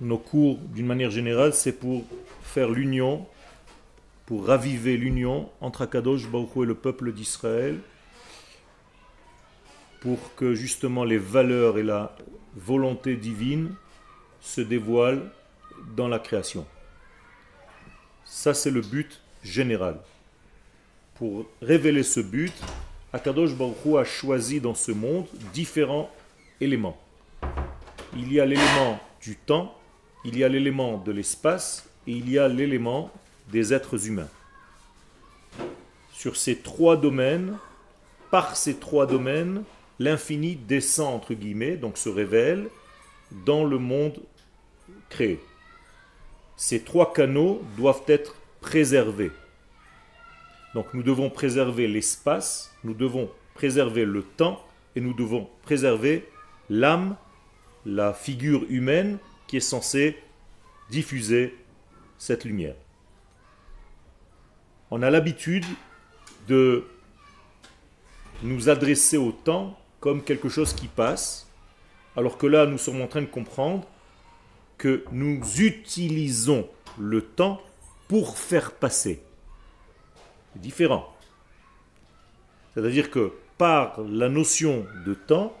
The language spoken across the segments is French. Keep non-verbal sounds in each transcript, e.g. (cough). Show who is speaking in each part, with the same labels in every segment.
Speaker 1: Nos cours, d'une manière générale, c'est pour faire l'union, pour raviver l'union entre Akadosh Baruch et le peuple d'Israël, pour que justement les valeurs et la volonté divine se dévoilent dans la création. Ça, c'est le but général. Pour révéler ce but, Akadosh Baruch a choisi dans ce monde différents éléments. Il y a l'élément du temps, il y a l'élément de l'espace et il y a l'élément des êtres humains. Sur ces trois domaines, par ces trois domaines, l'infini descend entre guillemets, donc se révèle dans le monde créé. Ces trois canaux doivent être préservés. Donc nous devons préserver l'espace, nous devons préserver le temps et nous devons préserver l'âme, la figure humaine qui est censée diffuser cette lumière. On a l'habitude de nous adresser au temps comme quelque chose qui passe, alors que là nous sommes en train de comprendre que nous utilisons le temps pour faire passer différent. C'est-à-dire que par la notion de temps,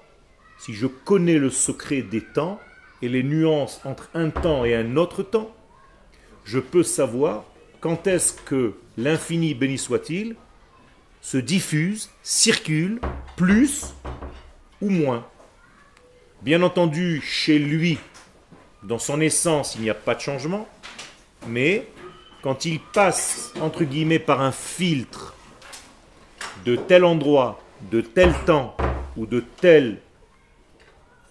Speaker 1: si je connais le secret des temps et les nuances entre un temps et un autre temps, je peux savoir quand est-ce que l'infini, béni soit-il, se diffuse, circule, plus ou moins. Bien entendu, chez lui, dans son essence, il n'y a pas de changement, mais quand il passe, entre guillemets, par un filtre de tel endroit, de tel temps ou de telle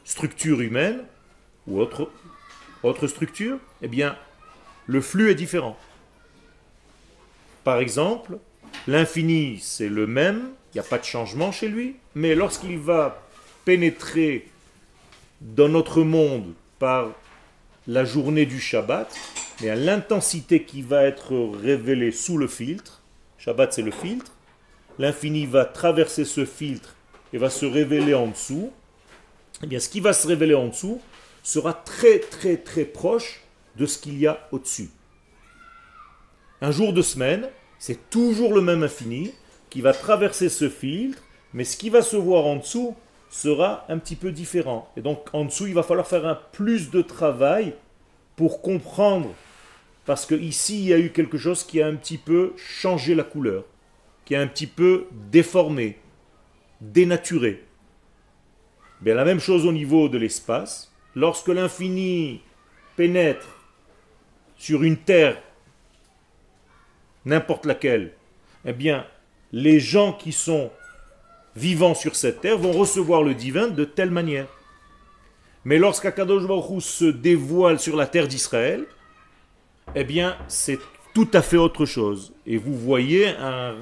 Speaker 1: structure humaine ou autre, autre structure, eh bien, le flux est différent. Par exemple, l'infini, c'est le même, il n'y a pas de changement chez lui, mais lorsqu'il va pénétrer dans notre monde par la journée du Shabbat, mais l'intensité qui va être révélée sous le filtre, Shabbat c'est le filtre, l'infini va traverser ce filtre et va se révéler en dessous, eh bien ce qui va se révéler en dessous sera très très très proche de ce qu'il y a au-dessus. Un jour de semaine, c'est toujours le même infini qui va traverser ce filtre, mais ce qui va se voir en dessous sera un petit peu différent. Et donc en dessous, il va falloir faire un plus de travail pour comprendre, parce que ici, il y a eu quelque chose qui a un petit peu changé la couleur, qui a un petit peu déformé, dénaturé. Bien, la même chose au niveau de l'espace. Lorsque l'infini pénètre sur une terre, n'importe laquelle, eh bien, les gens qui sont vivants sur cette terre vont recevoir le divin de telle manière. Mais lorsqu'Akadosh Baruch se dévoile sur la terre d'Israël, eh bien, c'est tout à fait autre chose. Et vous voyez un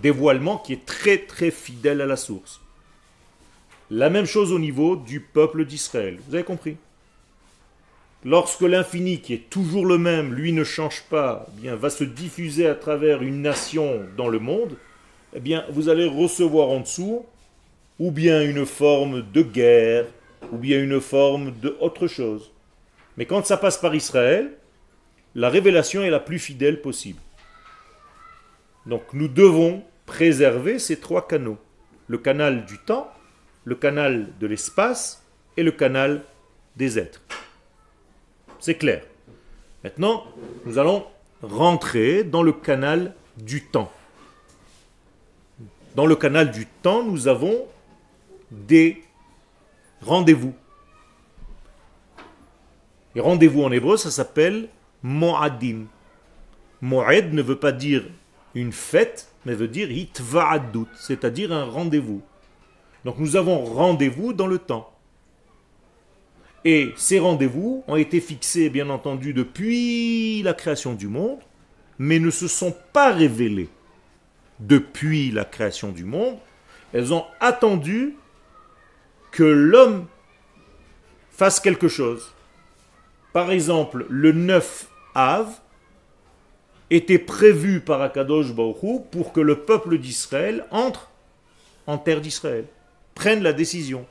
Speaker 1: dévoilement qui est très très fidèle à la source. La même chose au niveau du peuple d'Israël. Vous avez compris? Lorsque l'infini, qui est toujours le même, lui ne change pas, eh bien, va se diffuser à travers une nation dans le monde, eh bien, vous allez recevoir en dessous ou bien une forme de guerre, ou bien une forme de autre chose. Mais quand ça passe par Israël, la révélation est la plus fidèle possible. Donc nous devons préserver ces trois canaux. Le canal du temps, le canal de l'espace et le canal des êtres. C'est clair. Maintenant, nous allons rentrer dans le canal du temps. Dans le canal du temps, nous avons des rendez-vous. Et rendez-vous en hébreu, ça s'appelle Mo'adim. Mo'ed ne veut pas dire une fête, mais veut dire hitva'adut, c'est-à-dire un rendez-vous. Donc nous avons rendez-vous dans le temps. Et ces rendez-vous ont été fixés, bien entendu, depuis la création du monde, mais ne se sont pas révélés depuis la création du monde. Elles ont attendu que l'homme fasse quelque chose. Par exemple, le 9 Av était prévu par Akadosh Baruch pour que le peuple d'Israël entre en terre d'Israël. prenne la décision.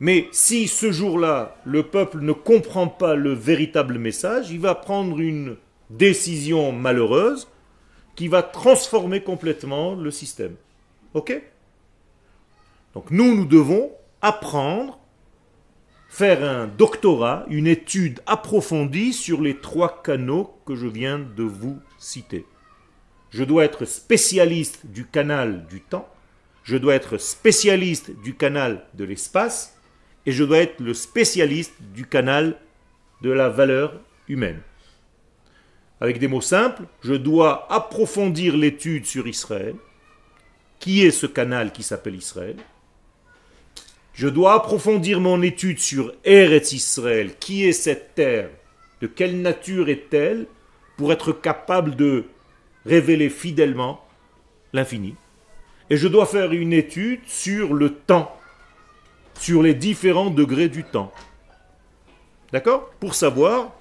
Speaker 1: Mais si ce jour-là, le peuple ne comprend pas le véritable message, il va prendre une décision malheureuse qui va transformer complètement le système. Ok? Donc nous, nous devons apprendre, faire un doctorat, une étude approfondie sur les trois canaux que je viens de vous citer. Je dois être spécialiste du canal du temps, je dois être spécialiste du canal de l'espace, et je dois être le spécialiste du canal de la valeur humaine. Avec des mots simples, je dois approfondir l'étude sur Israël. Qui est ce canal qui s'appelle Israël? Je dois approfondir mon étude sur Eretz Israël. Qui est cette terre? De quelle nature est-elle? Pour être capable de révéler fidèlement l'infini Et je dois faire une étude sur le temps sur les différents degrés du temps. D'accord? Pour savoir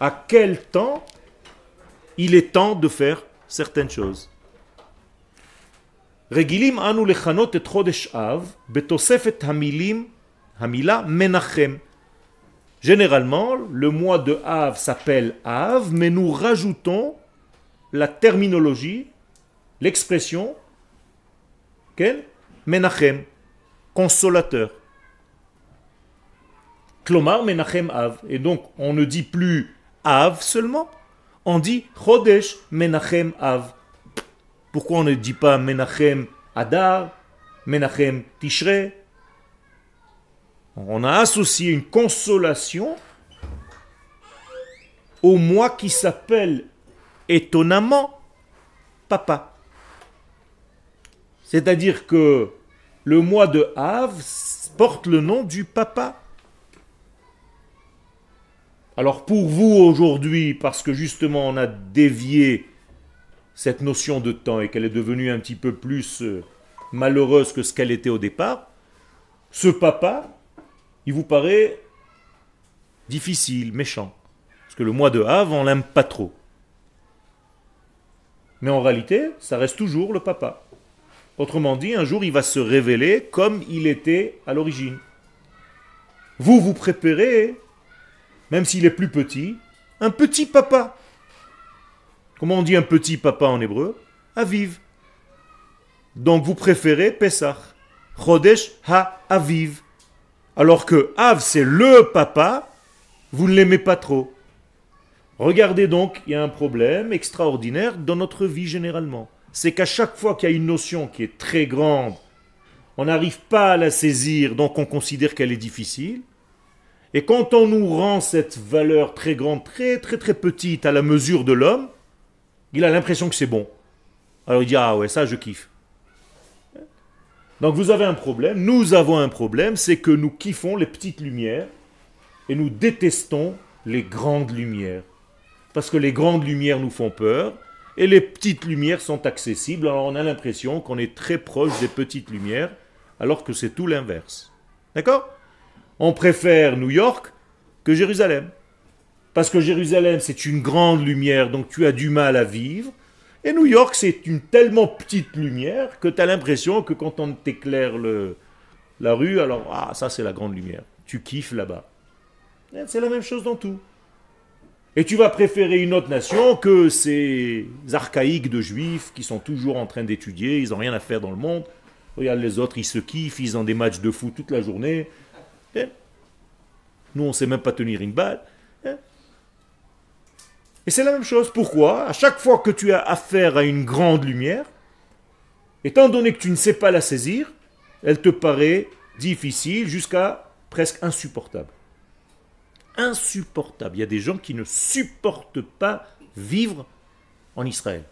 Speaker 1: à quel temps il est temps de faire certaines choses. Hamilim hamila menachem. Généralement, le mois de Av s'appelle Av, mais nous rajoutons la terminologie, l'expression, quel Menachem consolateur. Klomar Menachem Av. Et donc, on ne dit plus Av seulement, on dit Chodesh Menachem Av. Pourquoi on ne dit pas Menachem Adar, Menachem Tishrei? On a associé une consolation au mois qui s'appelle étonnamment Papa. C'est-à-dire que le mois de Av porte le nom du papa. Alors pour vous aujourd'hui, parce que justement on a dévié cette notion de temps et qu'elle est devenue un petit peu plus euh, malheureuse que ce qu'elle était au départ, ce papa, il vous paraît difficile, méchant. Parce que le mois de Av, on l'aime pas trop. Mais en réalité, ça reste toujours le papa. Autrement dit, un jour, il va se révéler comme il était à l'origine. Vous, vous préférez, même s'il est plus petit, un petit papa. Comment on dit un petit papa en hébreu Aviv. Donc vous préférez Pessah. Chodesh ha-aviv. Alors que Av, c'est le papa, vous ne l'aimez pas trop. Regardez donc, il y a un problème extraordinaire dans notre vie généralement c'est qu'à chaque fois qu'il y a une notion qui est très grande, on n'arrive pas à la saisir, donc on considère qu'elle est difficile. Et quand on nous rend cette valeur très grande, très très très petite à la mesure de l'homme, il a l'impression que c'est bon. Alors il dit Ah ouais, ça je kiffe. Donc vous avez un problème, nous avons un problème, c'est que nous kiffons les petites lumières et nous détestons les grandes lumières. Parce que les grandes lumières nous font peur et les petites lumières sont accessibles. Alors on a l'impression qu'on est très proche des petites lumières, alors que c'est tout l'inverse. D'accord? On préfère New York que Jérusalem. Parce que Jérusalem, c'est une grande lumière, donc tu as du mal à vivre. Et New York, c'est une tellement petite lumière que tu as l'impression que quand on t'éclaire la rue, alors, ah, ça c'est la grande lumière. Tu kiffes là-bas. C'est la même chose dans tout. Et tu vas préférer une autre nation que ces archaïques de juifs qui sont toujours en train d'étudier, ils n'ont rien à faire dans le monde. Regarde les autres, ils se kiffent, ils ont des matchs de foot toute la journée. Eh? Nous, on ne sait même pas tenir une balle. Et c'est la même chose. Pourquoi? À chaque fois que tu as affaire à une grande lumière, étant donné que tu ne sais pas la saisir, elle te paraît difficile jusqu'à presque insupportable insupportable. Il y a des gens qui ne supportent pas vivre en Israël.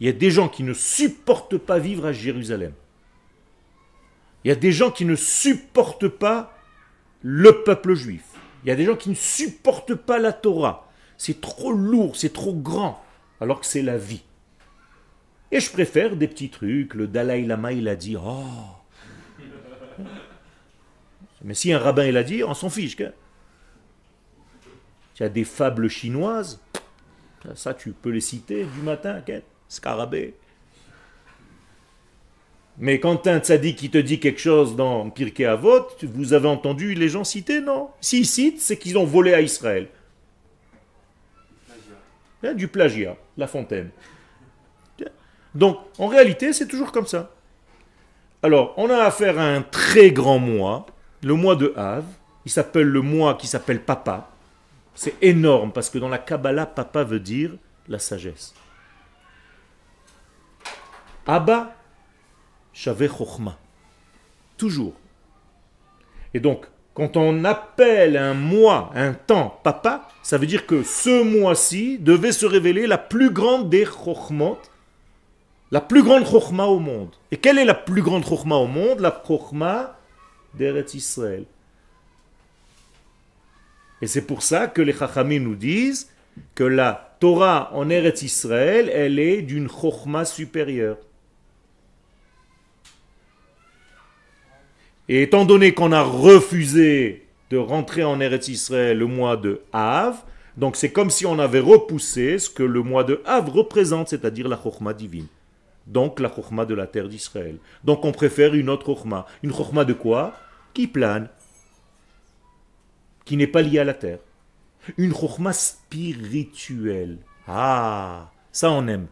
Speaker 1: Il y a des gens qui ne supportent pas vivre à Jérusalem. Il y a des gens qui ne supportent pas le peuple juif. Il y a des gens qui ne supportent pas la Torah. C'est trop lourd, c'est trop grand, alors que c'est la vie. Et je préfère des petits trucs. Le Dalai Lama, il a dit, oh. Mais si un rabbin, il a dit, on s'en fiche. Tu as des fables chinoises, ça tu peux les citer du matin, scarabée. Mais quand un tzaddik qui te dit quelque chose dans Pirkei Avot, vous avez entendu les gens citer Non? S'ils citent, c'est qu'ils ont volé à Israël. A du plagiat, la fontaine. Donc, en réalité, c'est toujours comme ça. Alors, on a affaire à un très grand mois, le mois de Av. Il s'appelle le mois qui s'appelle Papa. C'est énorme parce que dans la Kabbalah, Papa veut dire la sagesse. Abba, Shaveh Chochma. Toujours. Et donc, quand on appelle un mois, un temps, papa, ça veut dire que ce mois-ci devait se révéler la plus grande des chokhmot, la plus grande chokhma au monde. Et quelle est la plus grande chokhma au monde? La chokhma d'Eretz Israël. Et c'est pour ça que les chachamim nous disent que la Torah en Eretz Israël, elle est d'une chokhma supérieure. Et étant donné qu'on a refusé de rentrer en Eretz Israël le mois de Av, donc c'est comme si on avait repoussé ce que le mois de Av représente, c'est-à-dire la Chokhmah divine. Donc la Chokhmah de la terre d'Israël. Donc on préfère une autre Chokhmah. Une Chokhmah de quoi? Qui plane, qui n'est pas liée à la terre. Une Chokhmah spirituelle. Ah, ça on aime.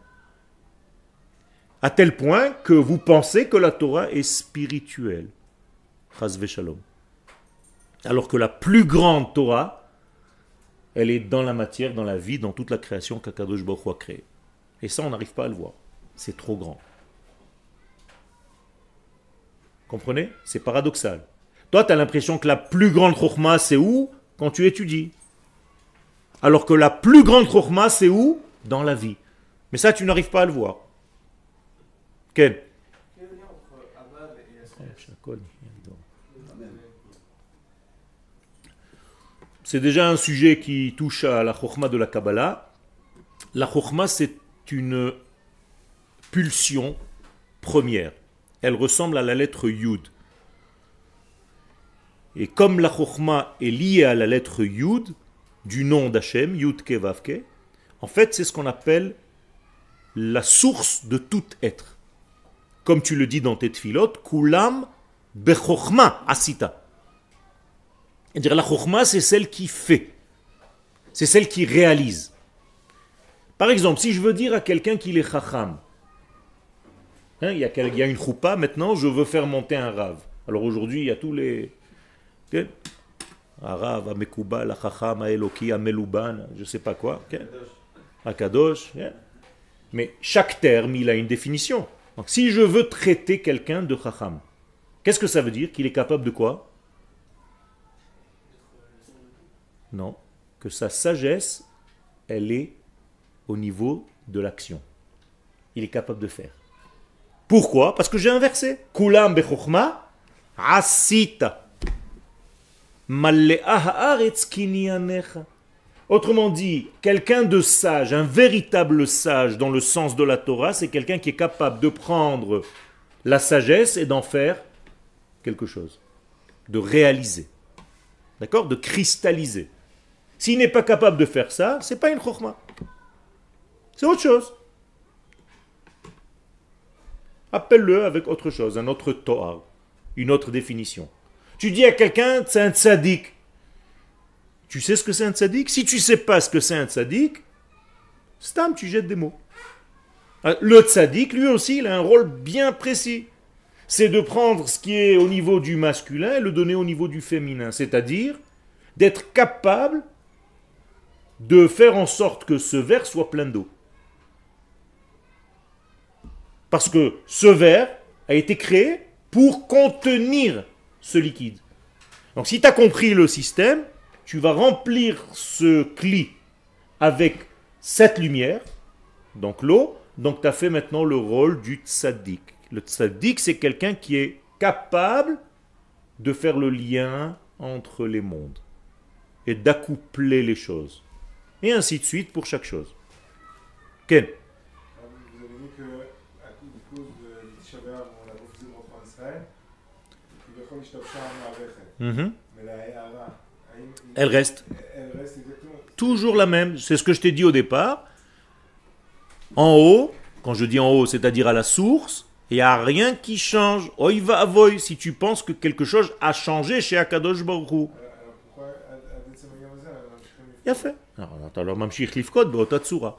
Speaker 1: À tel point que vous pensez que la Torah est spirituelle. Alors que la plus grande Torah, elle est dans la matière, dans la vie, dans toute la création qu'Akadosh Baruch a créée. Et ça, on n'arrive pas à le voir. C'est trop grand. Comprenez? C'est paradoxal. Toi, tu as l'impression que la plus grande chokhmah, c'est où? Quand tu étudies. Alors que la plus grande chokhmah, c'est où? Dans la vie. Mais ça, tu n'arrives pas à le voir. Quel c'est déjà un sujet qui touche à la chokhmah de la Kabbalah. La chokhmah, c'est une pulsion première. Elle ressemble à la lettre Yud. Et comme la chokhmah est liée à la lettre Yud, du nom d'Hachem, Yud Kevavke, en fait, c'est ce qu'on appelle la source de tout être. Comme tu le dis dans tes tfilotes, Kulam Bechokhma Asita. La chokhmah, c'est celle qui fait. C'est celle qui réalise. Par exemple, si je veux dire à quelqu'un qu'il est chacham, hein, il, y a, une choupa, maintenant je veux faire monter un rave. Alors aujourd'hui, il y a tous les... Okay? Arav, Amekubal, Achacham, Aeloki, Ameluban, je ne sais pas quoi. Okay? Akadosh. Mais chaque terme, il a une définition. Donc si je veux traiter quelqu'un de chacham, qu'est-ce que ça veut dire? Qu'il est capable de quoi? Non, que sa sagesse, elle est au niveau de l'action. Il est capable de faire. Pourquoi? Parce que j'ai inversé. Kulam. Autrement dit, quelqu'un de sage, un véritable sage dans le sens de la Torah, c'est quelqu'un qui est capable de prendre la sagesse et d'en faire quelque chose, de réaliser, d'accord, de cristalliser. S'il n'est pas capable de faire ça, c'est pas une chokhmah. C'est autre chose. Appelle-le avec autre chose, un autre Torah, une autre définition. Tu dis à quelqu'un, c'est un tzaddik. Tu sais ce que c'est un tzaddik? Si tu sais pas ce que c'est un tzaddik, stam, tu jettes des mots. Ah, le tzaddik, lui aussi, il a un rôle bien précis. C'est de prendre ce qui est au niveau du masculin et le donner au niveau du féminin. C'est-à-dire d'être capable de faire en sorte que ce verre soit plein d'eau. Parce que ce verre a été créé pour contenir ce liquide. Donc si tu as compris le système, tu vas remplir ce cli avec cette lumière, donc l'eau, donc tu as fait maintenant le rôle du tzaddik. Le tzaddik, c'est quelqu'un qui est capable de faire le lien entre les mondes et d'accoupler les choses. Et ainsi de suite pour chaque chose. Ken
Speaker 2: Vous avez dit que, à cause de Tisha on a refusé de rentrer en Israël. Mais la Hara,
Speaker 1: Elle reste.
Speaker 2: elle reste exactement.
Speaker 1: Toujours la même. C'est ce que je t'ai dit au départ. En haut, quand je dis en haut, c'est-à-dire à la source, Il n'y a rien qui change. Oi va avoy si tu penses que quelque chose a changé chez Akadosh Baruch Hu.
Speaker 2: Alors pourquoi עד עצם היום הזה ממשיכים לפעול?
Speaker 1: יפה. Alors, אתה לא ממשיך לבכות באותה צורה.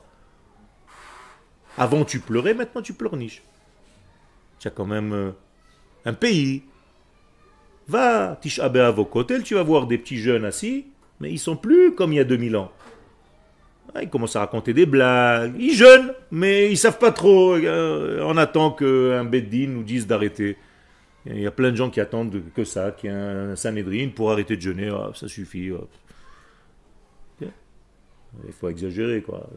Speaker 1: Avant tu pleurais, maintenant tu pleurniches. Tu as quand même euh, un pays. Va, Tisha B'Av au Kotel, tu vas voir des petits jeunes assis, mais ils sont plus comme il y a 2000 ans. Ah, Ils commencent à raconter des blagues. Ils jeûnent, mais ils savent pas trop. Euh, On attend qu'un Beddin nous dise d'arrêter. Il y a plein de gens qui attendent que ça, qu'il y ait un Sanhedrin pour arrêter de jeûner. Ah, ça suffit. Il faut exagérer, quoi.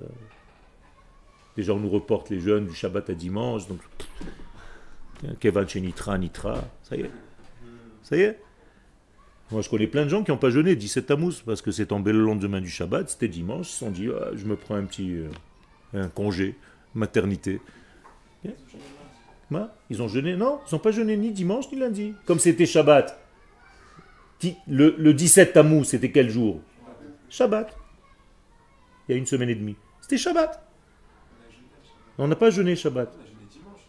Speaker 1: Déjà, on nous reporte les jeunes du Shabbat à dimanche, donc. Keval chez Nitra, Nitra, ça y est. Ça y est. Moi, je connais plein de gens qui n'ont pas jeûné 17 Tammuz, parce que c'est tombé le lendemain du Shabbat, c'était dimanche, ils se sont dit, Ah, je me prends un petit euh, congé, maternité. Hein? Ils ont jeûné? Non, ils n'ont pas jeûné ni dimanche ni lundi. Comme c'était Shabbat. Le 17 Tammuz, c'était quel jour? Shabbat Il y a une semaine et demie. C'était Shabbat. On n'a pas jeûné Shabbat.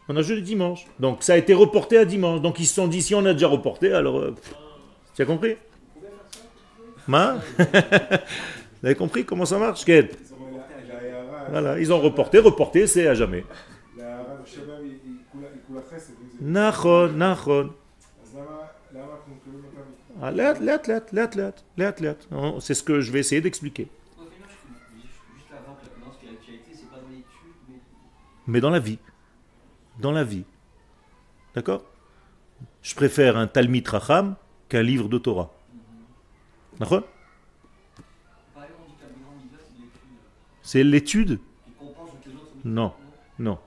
Speaker 1: On a jeûné dimanche. Donc ça a été reporté à dimanche. Donc ils se sont dit, si on a déjà reporté, alors... euh, pff, tu as compris Ma Vous (laughs) avez compris comment ça marche Ken
Speaker 2: זאת אומרת, להערה,
Speaker 1: Voilà, ils ont reporté, reporté, c'est à jamais.
Speaker 2: להערה בשבע היא היא כולה- היא כולה חסד, אם זה-
Speaker 1: Nachon, nachon.
Speaker 2: אז למה למה אנחנו מקבלים אותם?
Speaker 1: Ah, Laat, laat, laat, laat, laat, laat, laat. Oh, C'est ce que je vais essayer d'expliquer.
Speaker 3: Mais
Speaker 1: dans la vie. Dans la vie. D'accord? Je préfère un Talmid Racham qu'un livre de Torah. D'accord?
Speaker 3: C'est de l'étude?
Speaker 1: Non, non.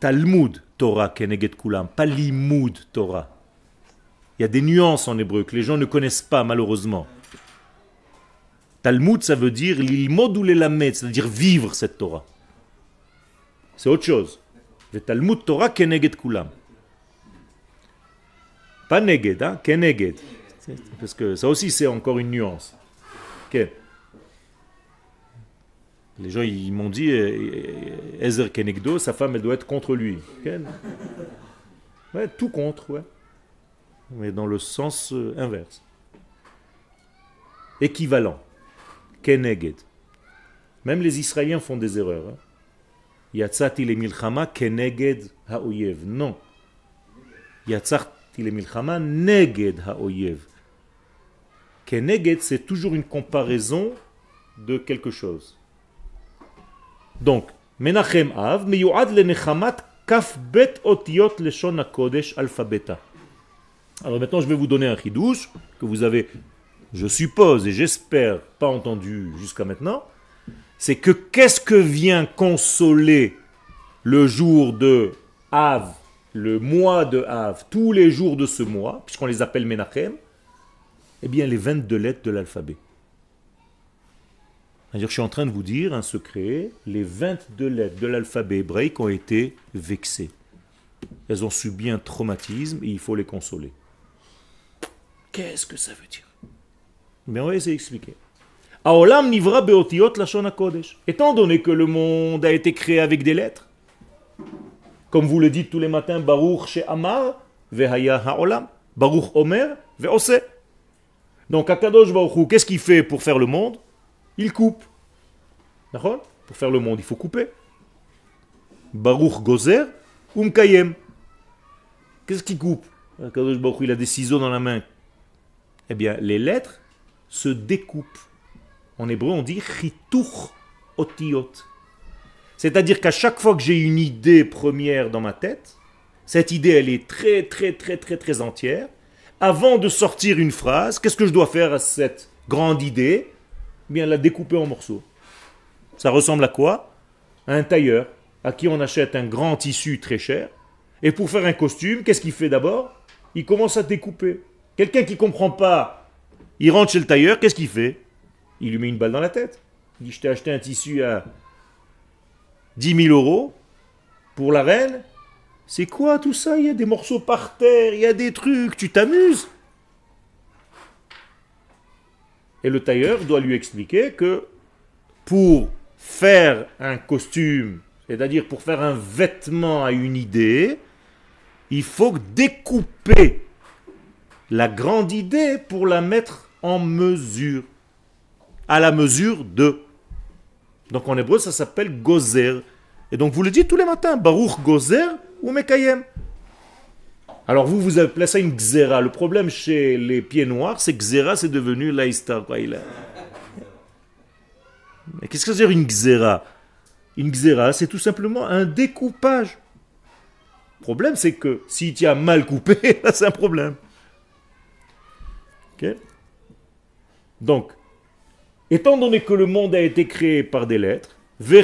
Speaker 1: Talmud Torah Keneged Kulam, pas Torah. Il y a des nuances en hébreu que les gens ne connaissent pas malheureusement. Talmud, ça veut dire l'ilmod ou l'elamed, c'est-à-dire vivre cette Torah. C'est autre chose. Le Talmud Torah Keneged Kulam. Pas Neged, hein, Keneged. Parce que ça aussi, c'est encore une nuance. Les gens, ils m'ont dit, euh, Ezer Kenegdo, sa femme, elle doit être contre lui. Ken Ouais, tout contre, ouais. Mais dans le sens euh, inverse. Équivalent. Keneged. Même les Israéliens font des erreurs. hein. Le milchama keneged haoyev. Non. Yatsati le milchama neged haoyev. Keneged, c'est toujours une comparaison de quelque chose. Donc, Menachem Av, meyuad le nechamat kaf bet otiot leshon hakodesh alphabeta. Alors maintenant, je vais vous donner un chidouche que vous avez, je suppose et j'espère, pas entendu jusqu'à maintenant. C'est que qu'est-ce que vient consoler le jour de Av, le mois de Av, tous les jours de ce mois, puisqu'on les appelle Menachem? Eh bien, les 22 lettres de l'alphabet. C'est-à-dire, je suis en train de vous dire un secret, les 22 lettres de l'alphabet hébraïque ont été vexées. Elles ont subi un traumatisme et il faut les consoler. Qu'est-ce que ça veut dire? Mais on va essayer d'expliquer. Aolam nivra beotiot lashon hakodesh. Étant donné que le monde a été créé avec des lettres, comme vous le dites tous les matins, Baruch she Amar, vehaya haolam, Baruch Omer, veose. Donc Akadosh Baruch qu'est-ce qu'il fait pour faire le monde? Il coupe. D'accord? Pour faire le monde, il faut couper. Baruch Gozer, Umkayem. Qu'est-ce qui coupe? Akadosh Baruch il a des ciseaux dans la main. Eh bien, les lettres se découpent. En hébreu, on dit chituch otiot. C'est-à-dire qu'à chaque fois que j'ai une idée première dans ma tête, cette idée, elle est très, très, très, très, très entière. Avant de sortir une phrase, qu'est-ce que je dois faire à cette grande idée? Eh Bien, la découper en morceaux. Ça ressemble à quoi? À un tailleur à qui on achète un grand tissu très cher. Et pour faire un costume, qu'est-ce qu'il fait d'abord? Il commence à découper. Quelqu'un qui ne comprend pas, il rentre chez le tailleur, qu'est-ce qu'il fait? Il lui met une balle dans la tête. Il dit, je t'ai acheté un tissu à 10 000 euros pour la reine. C'est quoi tout ça? Il y a des morceaux par terre, il y a des trucs, tu t'amuses. Et le tailleur doit lui expliquer que pour faire un costume, c'est-à-dire pour faire un vêtement à une idée, Il faut découper la grande idée pour la mettre en mesure. À la mesure de. Donc en hébreu, ça s'appelle gozer. Et donc vous le dites tous les matins, Baruch gozer ou Mekayem. Alors vous, vous appelez ça une xéra. Le problème chez les pieds noirs, c'est que xéra, c'est devenu laïstar. Mais qu'est-ce que ça veut dire une xéra Une xéra, c'est tout simplement un découpage. Le problème, c'est que si tu as mal coupé, (laughs) là, c'est un problème. Ok? Donc, Étant donné que le monde a été créé par des lettres, et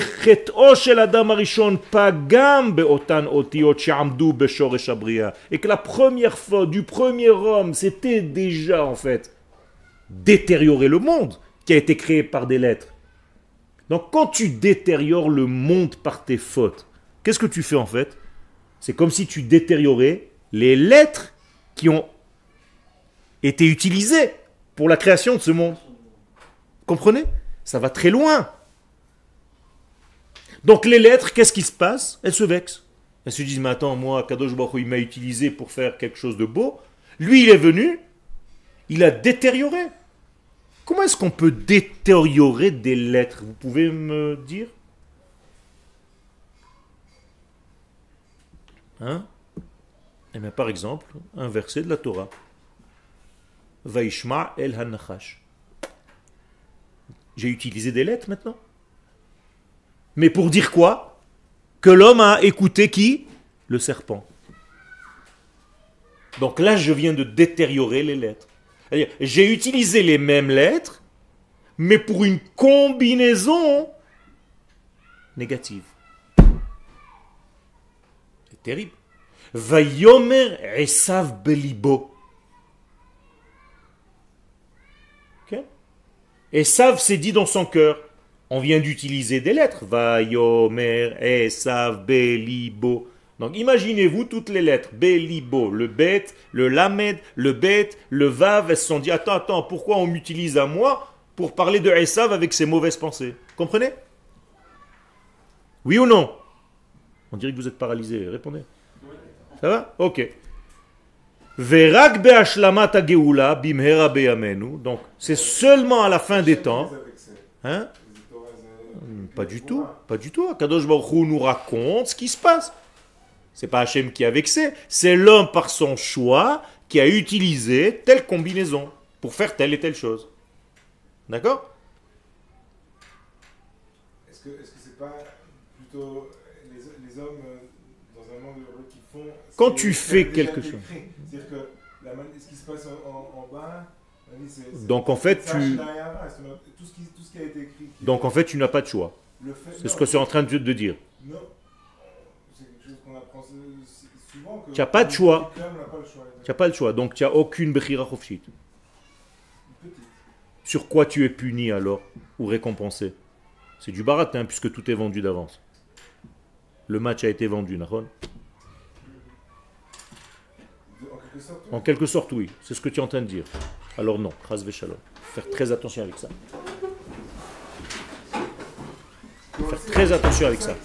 Speaker 1: que la première faute du premier homme, c'était déjà en fait détériorer le monde qui a été créé par des lettres. Donc quand tu détériores le monde par tes fautes, qu'est-ce que tu fais en fait? C'est comme si tu détériorais les lettres qui ont été utilisées pour la création de ce monde. Comprenez? Ça va très loin. Donc les lettres, qu'est-ce qui se passe? Elles se vexent. Elles se disent, mais attends, moi, Kadosh Baruch il m'a utilisé pour faire quelque chose de beau. Lui, il est venu, il a détérioré. Comment est-ce qu'on peut détériorer des lettres? Vous pouvez me dire? Hein? Eh bien, par exemple, un verset de la Torah. Vaishma el hanachash. J'ai utilisé des lettres maintenant mais pour dire quoi? Que l'homme a écouté qui? Le serpent. Donc là, je viens de détériorer les lettres. J'ai utilisé les mêmes lettres, mais pour une combinaison négative. C'est terrible. Vayomer Esav Belibo. Esav s'est dit dans son cœur on vient d'utiliser des lettres. Vayomer, Esav, Belibo. Donc imaginez-vous toutes les lettres. Belibo, le bet, le lamed, le bet, le vav. Elles se sont dit Attends, attends, pourquoi on m'utilise à moi pour parler de Esav avec ses mauvaises pensées? Comprenez? Oui ou non? On dirait que vous êtes paralysé. Répondez. Ça va? Ok. Verak be'ashlamat bimhera beyamenu. Donc c'est seulement à la fin des temps. Hein? Pas du tout, pas du tout. Kadosh Baruch Hu nous raconte ce qui se passe. C'est pas Hachem qui a vexé, c'est l'homme par son choix qui a utilisé telle combinaison pour faire telle et telle chose. D'accord?
Speaker 2: Est-ce que ce c'est pas plutôt les, les, hommes euh, dans un monde heureux qui font.
Speaker 1: Quand tu fais quelque chose.
Speaker 2: C'est-à-dire que la, ce qui se passe en, en bas.
Speaker 1: Donc en fait, tu.
Speaker 2: Tout ce, qui, tout ce qui a été écrit.
Speaker 1: Donc en fait, tu n'as pas de choix. C'est ce que c'est en train de, dire.
Speaker 2: Non. C'est quelque chose qu'on apprend souvent.
Speaker 1: tu n'as pas de choix. Tu n'as pas le choix. Donc tu n'as aucune Bechira Khofshit. Sur quoi tu es puni alors Ou récompensé? C'est du baratin puisque tout est vendu d'avance. Le match a été vendu, Nahon En quelque sorte, oui. C'est ce que tu es en train de dire. Alors non, Shalom. Faire très attention avec ça. Faire très attention avec ça.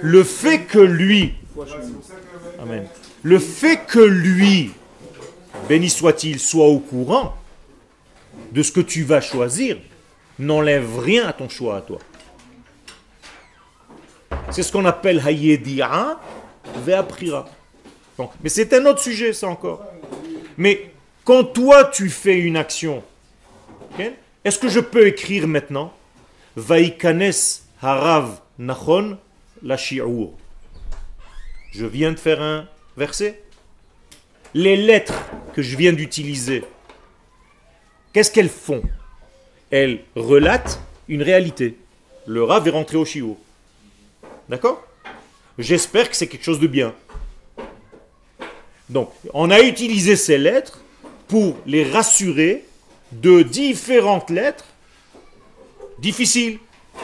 Speaker 1: Le fait que lui, Amen. Le fait que lui, béni soit-il, soit au courant de ce que tu vas choisir, n'enlève rien à ton choix à toi. C'est ce qu'on appelle Hayedi'a Ve'aprira. Mais c'est un autre sujet, ça encore. Mais quand toi tu fais une action, est-ce que je peux écrire maintenant Vaikanes Harav Nachon la Je viens de faire un verset. Les lettres que je viens d'utiliser, qu'est-ce qu'elles font? Elles relatent une réalité. Le Rav est rentré au Shiur. D'accord? J'espère que c'est quelque chose de bien. Donc, on a utilisé ces lettres pour les rassurer de différentes lettres difficiles.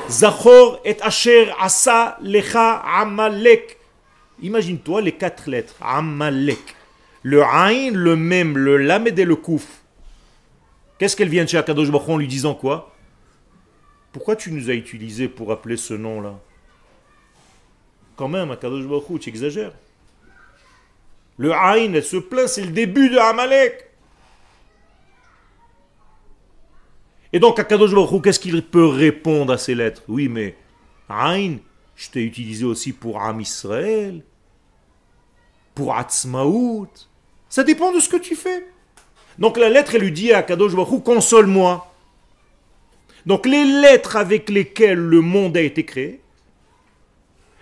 Speaker 1: Zachor et Asher Asa Lecha Amalek. Imagine-toi les quatre lettres. Amalek. Le Ain, le Mem, le Lamed et le Kouf. Qu'est-ce qu'elle vient de chez Akadosh Baruch en lui disant quoi? Pourquoi tu nous as utilisé pour appeler ce nom-là? Quand même, Akadosh Baruch tu exagères. Le Aïn, elle se plaint, c'est le début de Amalek. Et donc, Akadosh Baruch qu'est-ce qu'il peut répondre à ces lettres? Oui, mais Aïn, je t'ai utilisé aussi pour Am Israël, pour Atzmaout. Ça dépend de ce que tu fais. Donc la lettre, elle lui dit à Kadosh Baruch console-moi. Donc les lettres avec lesquelles le monde a été créé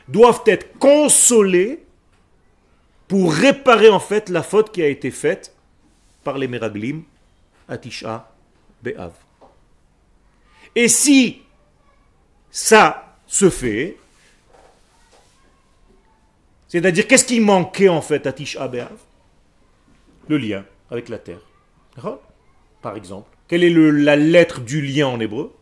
Speaker 1: doivent être consolées pour réparer en fait la faute qui a été faite par les Meraglim Atisha Be'av. Et si ça se fait, c'est-à-dire qu'est-ce qui manquait en fait à Tisha B'Av? Le lien avec la terre. Par exemple. Quelle est la lettre du lien en hébreu?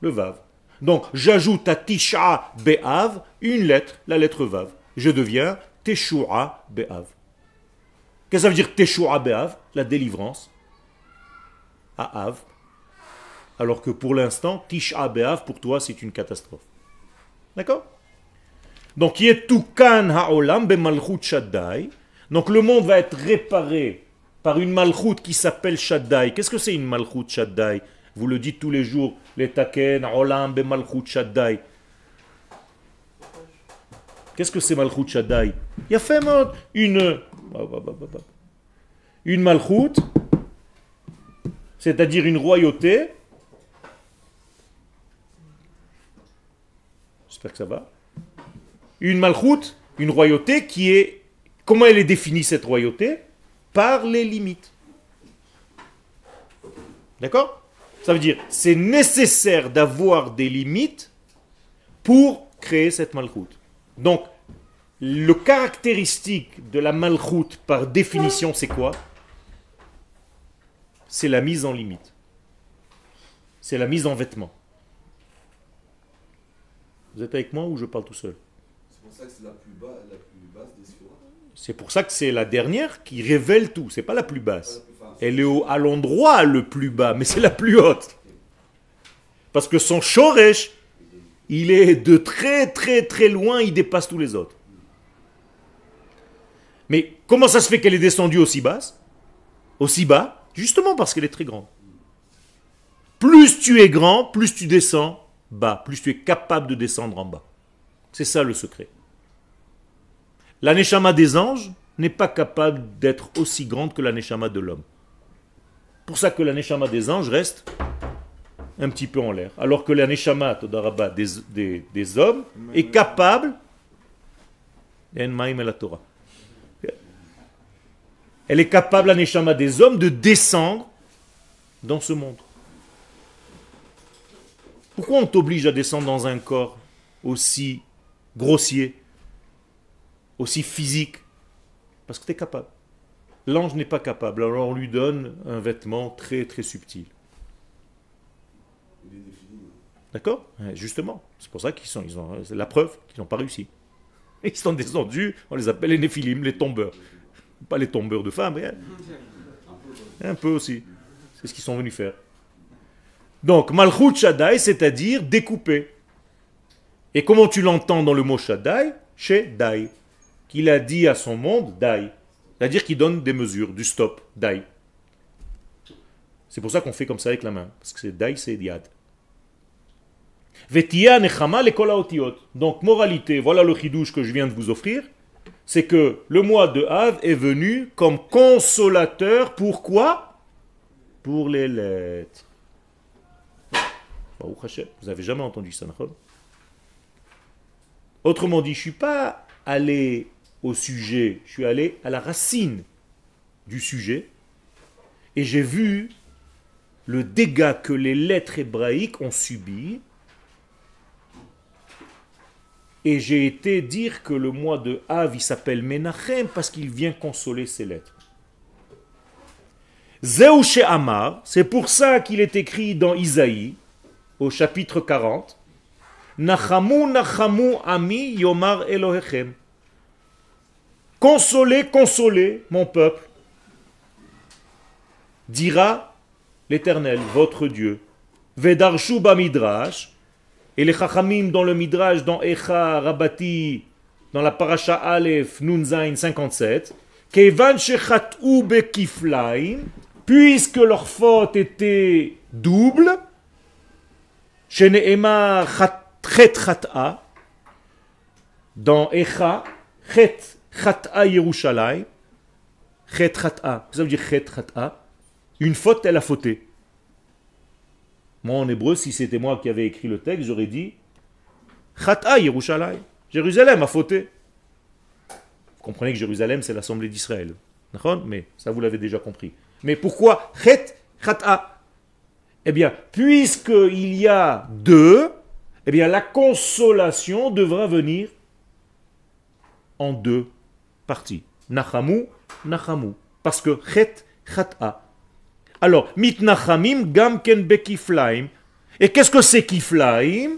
Speaker 1: Le Vav. Donc j'ajoute à Tisha Be'av une lettre, la lettre Vav. Je deviens Teshua Be'av. Qu'est-ce que ça veut dire Teshua Be'av? La délivrance à Av. Alors que pour l'instant, Tisha Be'av, pour toi, c'est une catastrophe. D'accord? Donc, Yetukan Ha'olam Be'malchut Shaddai. Donc, le monde va être réparé par une malchoute qui s'appelle Shaddai. Qu'est-ce que c'est une malchoute Shaddai? Vous le dites tous les jours, les taken, Olam, Be'malchut Shaddai. Qu'est-ce que c'est Malchut Shaddai? Il y a fait une, une Malchut, c'est-à-dire une royauté. J'espère que ça va. Une Malchut, une royauté qui est. Comment elle est définie cette royauté? Par les limites. D'accord? Ça veut dire, c'est nécessaire d'avoir des limites pour créer cette Malchut. Donc, le caractéristique de la malchoute par définition, c'est quoi? C'est la mise en limite. C'est la mise en vêtement. Vous êtes avec moi ou je parle tout seul?
Speaker 4: C'est pour ça que c'est la plus, basse des
Speaker 1: C'est pour ça que c'est la dernière qui révèle tout. C'est pas la plus basse. Elle est à l'endroit le plus bas, mais c'est la plus haute. Parce que son shoresh, il est de très très très loin, il dépasse tous les autres. Mais comment ça se fait qu'elle est descendue aussi basse? Aussi bas? Justement parce qu'elle est très grande. Plus tu es grand, plus tu descends bas, plus tu es capable de descendre en bas. C'est ça le secret. La des anges n'est pas capable d'être aussi grande que la de l'homme. Pour ça que la des anges reste un petit peu en l'air. Alors que la Neshama des, des, des hommes est capable. Elle est capable, la Neshama des hommes, de descendre dans ce monde. Pourquoi on t'oblige à descendre dans un corps aussi grossier, aussi physique? Parce que tu es capable. L'ange n'est pas capable, alors on lui donne un vêtement très très subtil. D'accord Justement. C'est pour ça qu'ils sont, ils ont, c'est la preuve qu'ils n'ont pas réussi. (laughs) Ils sont descendus, on les appelle les néphilim, les tombeurs. Pas les tombeurs de femmes, mais un peu aussi. C'est ce qu'ils sont venus faire. Donc, Malchut Shaddai, c'est-à-dire découper. Et comment tu l'entends dans le mot Shaddai? Chez Dai. Qu'il a dit à son monde Dai. C'est-à-dire qu'il donne des mesures, du stop, Dai. C'est pour ça qu'on fait comme ça avec la main. Parce que c'est Dai, c'est Diad. Donc, moralité, voilà le chidouche que je viens de vous offrir. C'est que le mois de Av est venu comme consolateur. Pourquoi? Pour les lettres. Vous n'avez jamais entendu ça, Autrement dit, je ne suis pas allé au sujet, je suis allé à la racine du sujet et j'ai vu le dégât que les lettres hébraïques ont subi et j'ai été dire que le mois de Av, il s'appelle Menachem parce qu'il vient consoler ses lettres. Zéouche Amar, c'est pour ça qu'il est écrit dans Isaïe, au chapitre 40, Nachamu, Nachamu, Ami, Yomar Elohechem. Consolez, consolez mon peuple, dira l'Éternel, votre Dieu. Vedarshu Midrash, et les Chachamim dans le Midrash, dans Echa Rabati, dans la Paracha Aleph, Nunzain 57, Kevan shechat'u bekiflaim, puisque leur faute était double, shene'ema chet chat'a, dans Echa, chet chat'a Yerushalayim, chet chat'a, ça veut dire chet chat'a, une faute, elle a fauté. Moi, en hébreu, si c'était moi qui avais écrit le texte, j'aurais dit Chata Yerushalayim. Jérusalem a fauté. Vous comprenez que Jérusalem, c'est l'assemblée d'Israël. Mais ça, vous l'avez déjà compris. Mais pourquoi Chet Chata? Eh bien, puisqu'il y a deux, eh bien, la consolation devra venir en deux parties. Nachamu, Nachamu. Parce que Chet Chata. Alors, mitnachamim gamken bekiflaim. Et qu'est-ce que c'est kiflaim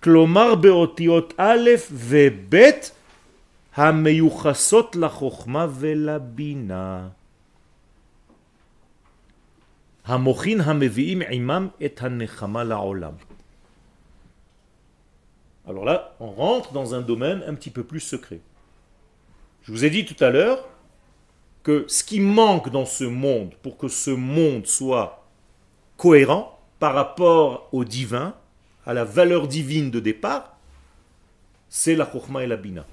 Speaker 1: Klomar beotiot alef vebet hameyuchasot la chokhma velabina. המוחין המביאים עמם את הנחמה לעולם. Alors là, on rentre dans un domaine un petit peu plus secret. Je vous ai dit tout à l'heure que ce qui manque dans ce monde pour que ce monde soit cohérent par rapport au divin, à la valeur divine de départ, c'est la chokhma et la bina.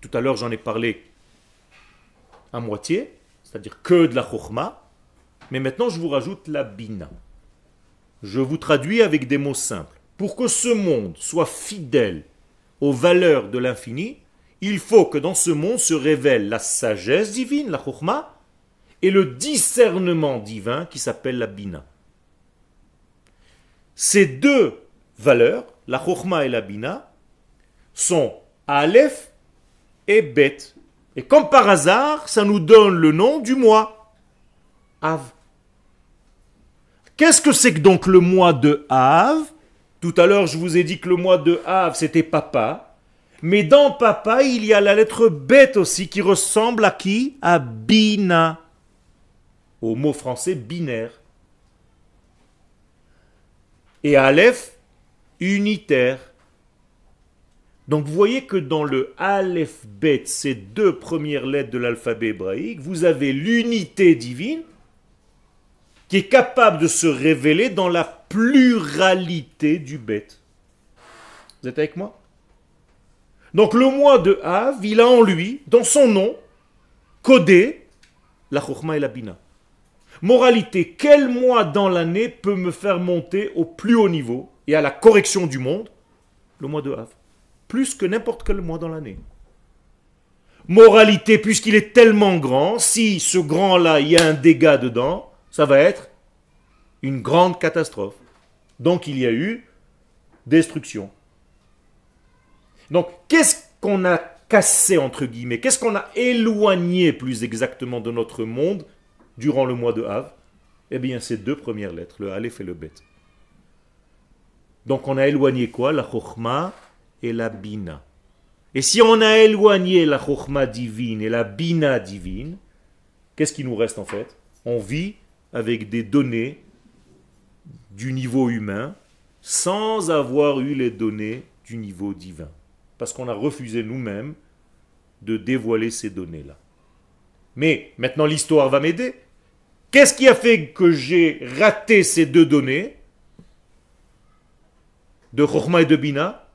Speaker 1: Tout à l'heure, j'en ai parlé à moitié, c'est-à-dire que de la chokhma, mais maintenant je vous rajoute la bina. Je vous traduis avec des mots simples. Pour que ce monde soit fidèle aux valeurs de l'infini, il faut que dans ce monde se révèle la sagesse divine, la chokhma, et le discernement divin qui s'appelle la bina. Ces deux valeurs, la chokhma et la bina, sont Aleph et Bet. Et comme par hasard, ça nous donne le nom du mois, Av. Qu'est-ce que c'est que donc le mois de Av? Tout à l'heure, je vous ai dit que le mois de Av, c'était papa. Mais dans papa, il y a la lettre Bet aussi qui ressemble à qui? À Bina. Au mot français binaire. Et Aleph, unitaire. Donc vous voyez que dans le Aleph Bet, ces deux premières lettres de l'alphabet hébraïque, vous avez l'unité divine qui est capable de se révéler dans la pluralité du Bet. Vous êtes avec moi? Donc le mois de Av, il a en lui, dans son nom, codé la Chokhmah et la Bina. Moralité, quel mois dans l'année peut me faire monter au plus haut niveau et à la correction du monde? Le mois de Av. Plus que n'importe quel mois dans l'année. Moralité, puisqu'il est tellement grand, si ce grand-là, il y a un dégât dedans, ça va être une grande catastrophe. Donc il y a eu destruction. Donc qu'est-ce qu'on a cassé, entre guillemets? Qu'est-ce qu'on a éloigné plus exactement de notre monde durant le mois de Av? Eh bien, ces deux premières lettres, le Aleph et le Bet. Donc on a éloigné quoi? La Chokhmah et la Bina. Et si on a éloigné la Chokhmah divine et la Bina divine, qu'est-ce qui nous reste en fait? On vit avec des données du niveau humain sans avoir eu les données du niveau divin. Parce qu'on a refusé nous-mêmes de dévoiler ces données-là. Mais maintenant l'histoire va m'aider. Qu'est-ce qui a fait que j'ai raté ces deux données de Chokhmah et de Bina?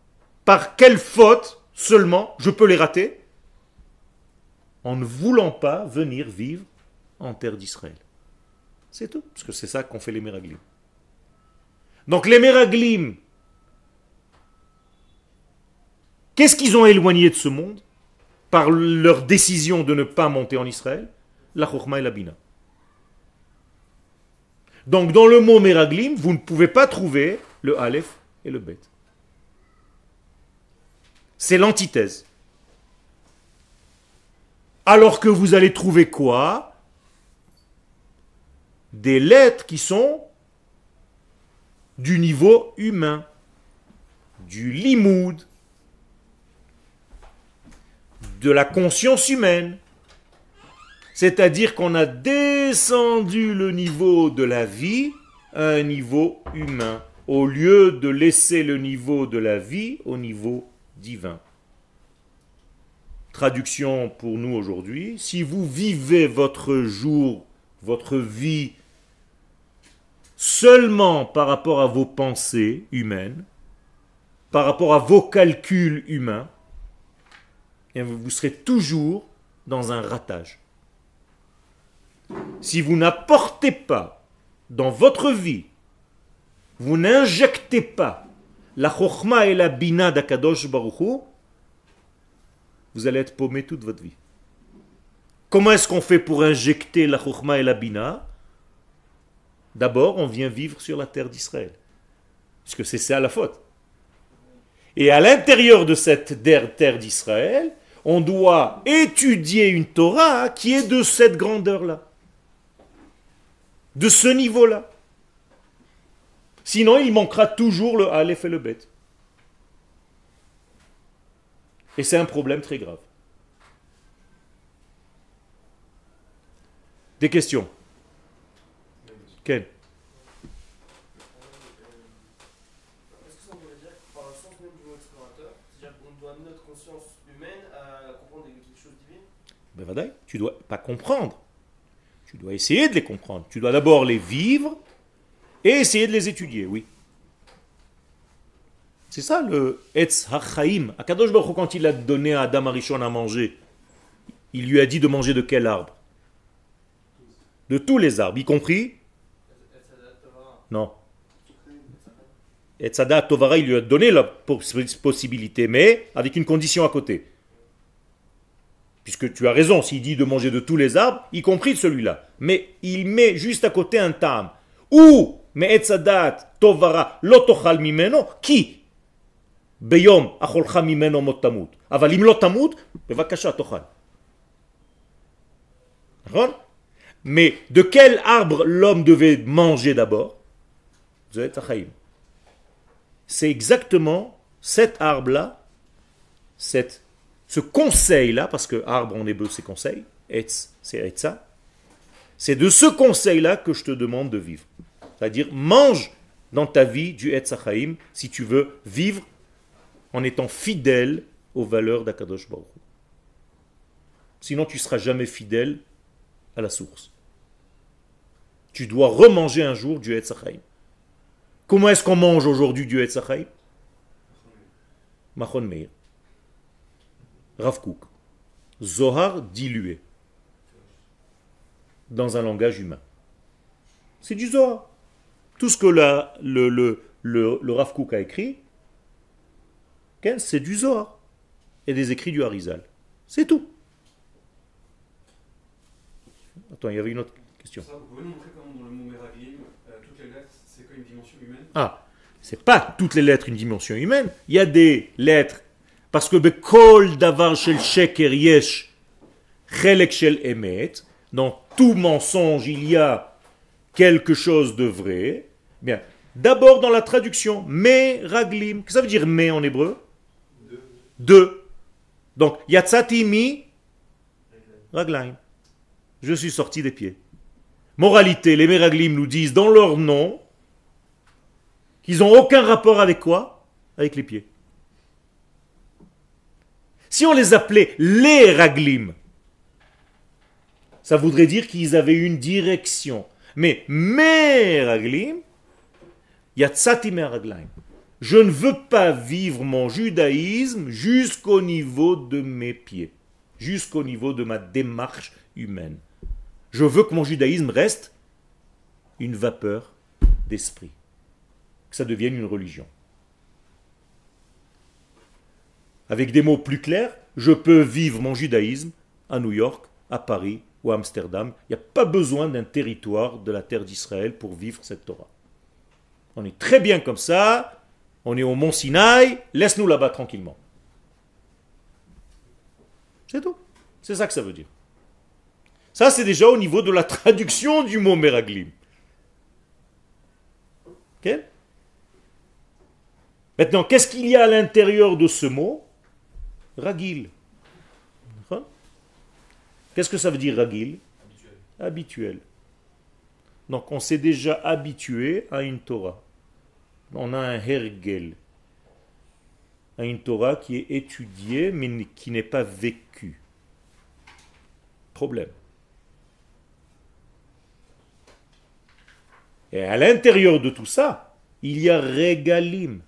Speaker 1: Par quelle faute seulement je peux les rater? En ne voulant pas venir vivre en terre d'Israël. C'est tout, parce que c'est ça qu'ont fait les Meraglim. Donc les Meraglim, qu'est-ce qu'ils ont éloigné de ce monde par leur décision de ne pas monter en Israël? La Chokhmah et la Bina. Donc dans le mot Meraglim, vous ne pouvez pas trouver le Aleph et le Bet. C'est l'antithèse. Alors que vous allez trouver quoi? Des lettres qui sont du niveau humain, du limoud, de la conscience humaine. C'est-à-dire qu'on a descendu le niveau de la vie à un niveau humain, au lieu de laisser le niveau de la vie au niveau divin. traduction pour nous aujourd'hui, si vous vivez votre jour, votre vie seulement par rapport à vos pensées humaines, par rapport à vos calculs humains, vous serez toujours dans un ratage. Si vous n'apportez pas dans votre vie, vous n'injectez pas la chokhma et la bina d'Akadosh Baruch vous allez être paumé toute votre vie. Comment est-ce qu'on fait pour injecter la chokhma et la bina? D'abord, on vient vivre sur la terre d'Israël. Puisque c'est ça la faute. Et à l'intérieur de cette terre d'Israël, on doit étudier une Torah qui est de cette grandeur-là. De ce niveau-là. Sinon, il manquera toujours le Aleph et le Bet. Et c'est un problème très grave. Des questions? Quel
Speaker 5: Est-ce que ça voudrait dire que par le sens même du mot explorateur, c'est-à-dire qu'on doit amener notre conscience humaine à comprendre quelque chose de divin
Speaker 1: Ben vadaï, tu dois pas comprendre. Tu dois essayer de les comprendre. Tu dois d'abord les vivre et essayer de les étudier, oui. C'est ça le Etz HaChaim. Akadosh Baruch quand il a donné à Adam Arishon à manger, il lui a dit de manger de quel arbre? De tous les arbres, y compris? Non. Etzadat Tovara, il lui a donné la poss- possibilité, mais avec une condition à côté Puisque tu as raison, s'il dit de manger de tous les arbres, y compris de celui-là. Mais il met juste à côté un tam. Ou, mais etzadat tovara lotochal mimeno, qui Beyom acholcha mimeno mot tamut. אבל אם לא תמות, בבקשה תאכל. נכון? Mais de quel arbre l'homme devait manger d'abord Zet Achaim. C'est exactement cet arbre-là, cette, ce conseil-là, parce que arbre en hébreu c'est conseil, etz c'est etza, c'est de ce conseil-là que je te demande de vivre. C'est-à-dire, mange dans ta vie du etz Achaim si tu veux vivre en étant fidèle aux valeurs d'Akadosh Baruch. Sinon, tu ne seras jamais fidèle à la source. Tu dois remanger un jour du Etz Chaim. Comment est-ce qu'on mange aujourd'hui du Etz Chaim Machon Meir. Rav Kook. Zohar dilué. Dans un langage humain. C'est du Zohar. Tout ce que la- le, le, le, le Rav Kook a écrit, c'est du Zohar. Et des écrits du Harizal. C'est tout. Attends, il y avait une autre question.
Speaker 6: Ça, vous pouvez nous montrer comment dans le mot Meraglim, euh, toutes les lettres, c'est quoi une dimension humaine?
Speaker 1: Ah, c'est pas toutes les lettres une dimension humaine. Il y a des lettres. Parce que shel emet. Dans tout mensonge, il y a quelque chose de vrai. Bien. D'abord dans la traduction, me raglim. Que ça veut dire me en hébreu? Deux. Donc, yatsati mi raglaim. Je suis sorti des pieds. Moralité, les meraglim nous disent dans leur nom qu'ils n'ont aucun rapport avec quoi? Avec les pieds. Si on les appelait les raglim, ça voudrait dire qu'ils avaient une direction. Mais mes raglim, yatsati me raglaim. Je ne veux pas vivre mon judaïsme jusqu'au niveau de mes pieds, jusqu'au niveau de ma démarche humaine. Je veux que mon judaïsme reste une vapeur d'esprit, que ça devienne une religion. Avec des mots plus clairs, je peux vivre mon judaïsme à New York, à Paris ou à Amsterdam. Il n'y a pas besoin d'un territoire de la terre d'Israël pour vivre cette Torah. On est très bien comme ça, on est au mont Sinaï, laisse-nous là-bas tranquillement. C'est tout. C'est ça que ça veut dire. Ça, c'est déjà au niveau de la traduction du mot Meraglim. Ok? Maintenant, qu'est-ce qu'il y a à l'intérieur de ce mot? Ragil. Qu'est-ce que ça veut dire Ragil? Habituel. Donc, on s'est déjà habitué à une Torah. On a un Hergel. à une Torah qui est étudiée mais qui n'est pas vécue. Problème. Et à l'intérieur de tout ça, il y a régalim.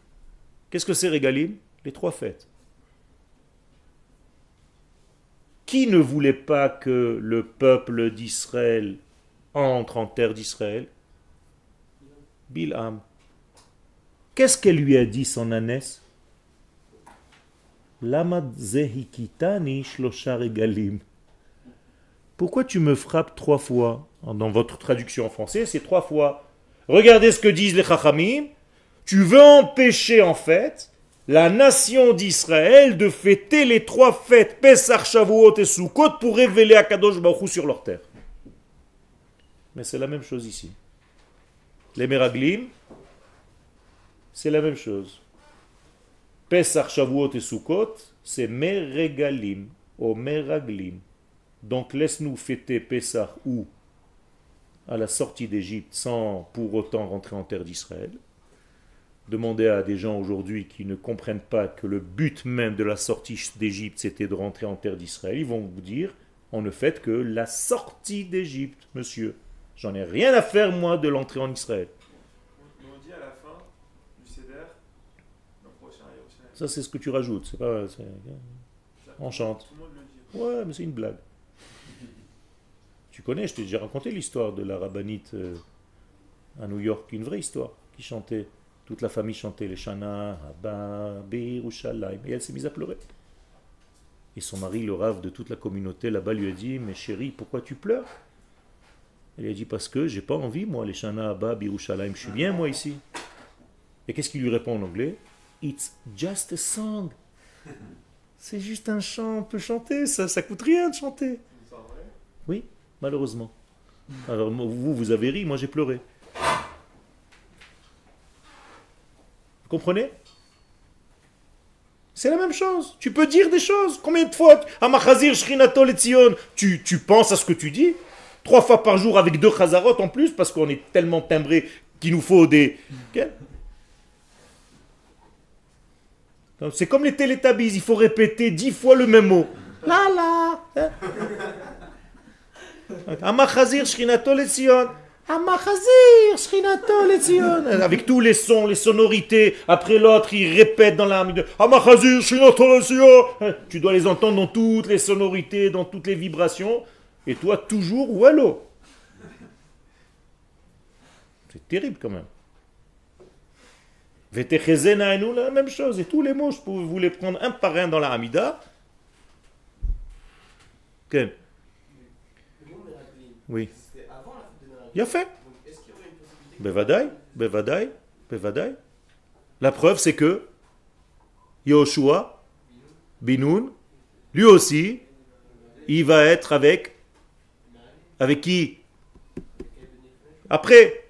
Speaker 1: Qu'est-ce que c'est régalim? Les trois fêtes. Qui ne voulait pas que le peuple d'Israël entre en terre d'Israël? Bilham. Qu'est-ce qu'elle lui a dit, son ânesse? Pourquoi tu me frappes trois fois? Dans votre traduction en français, c'est trois fois. Regardez ce que disent les Chachamim. Tu veux empêcher en fait la nation d'Israël de fêter les trois fêtes Pesach, Shavuot et Sukkot pour révéler à Kadosh Baruch Hu sur leur terre. Mais c'est la même chose ici. Les Meraglim, c'est la même chose. Pesach, Shavuot et Sukkot, c'est Meregalim, ou Meraglim. Donc laisse-nous fêter Pesach ou à la sortie d'Égypte sans pour autant rentrer en terre d'Israël. Demandez à des gens aujourd'hui qui ne comprennent pas que le but même de la sortie d'Égypte c'était de rentrer en terre d'Israël, ils vont vous dire on ne fait que la sortie d'Égypte, monsieur. J'en ai rien à faire moi de l'entrée en Israël.
Speaker 6: On dit à la fin du.
Speaker 1: Ça c'est ce que tu rajoutes, c'est pas. On chante.
Speaker 6: Tout le monde le dit.
Speaker 1: Ouais, mais c'est une blague. (laughs) Tu connais, je t'ai déjà raconté l'histoire de la rabbinite euh, à New York, une vraie histoire, qui chantait, toute la famille chantait les Shana, Abba, Birushalayim, et elle s'est mise à pleurer. Et son mari, le rave de toute la communauté là-bas, lui a dit, mais chérie, pourquoi tu pleures? Elle lui a dit, parce que j'ai pas envie, moi, les Shana, Abba, Birushalayim, je suis bien, moi, ici. Et qu'est-ce qu'il lui répond en anglais It's just a song. C'est juste un chant, on peut chanter, ça, ça coûte rien de chanter. Oui, malheureusement. Alors vous, vous avez ri, moi j'ai pleuré. Comprenez? C'est la même chose. Tu peux dire des choses. Combien de fois tu, tu penses à ce que tu dis? Trois fois par jour avec deux chazarot en plus, parce qu'on est tellement timbré qu'il nous faut des... C'est comme les télétabbies, il faut répéter dix fois le même mot. La la hein Avec tous les sons, les sonorités. Après l'autre, il répète dans l'âme. de Amachazir Shrinato Letzion. Tu dois les entendre dans toutes les sonorités, dans toutes les vibrations. Et toi, toujours wallo. C'est terrible quand même. Vetechezena et nous, la même chose. Et tous les mots, je peux vous les prendre un par un dans la Hamida. Oui. Fait. Bevadaï, Bevadaï, Bevadaï. La preuve, c'est que Yoshua, Binoun, lui aussi, il va être avec. Avec qui? Après.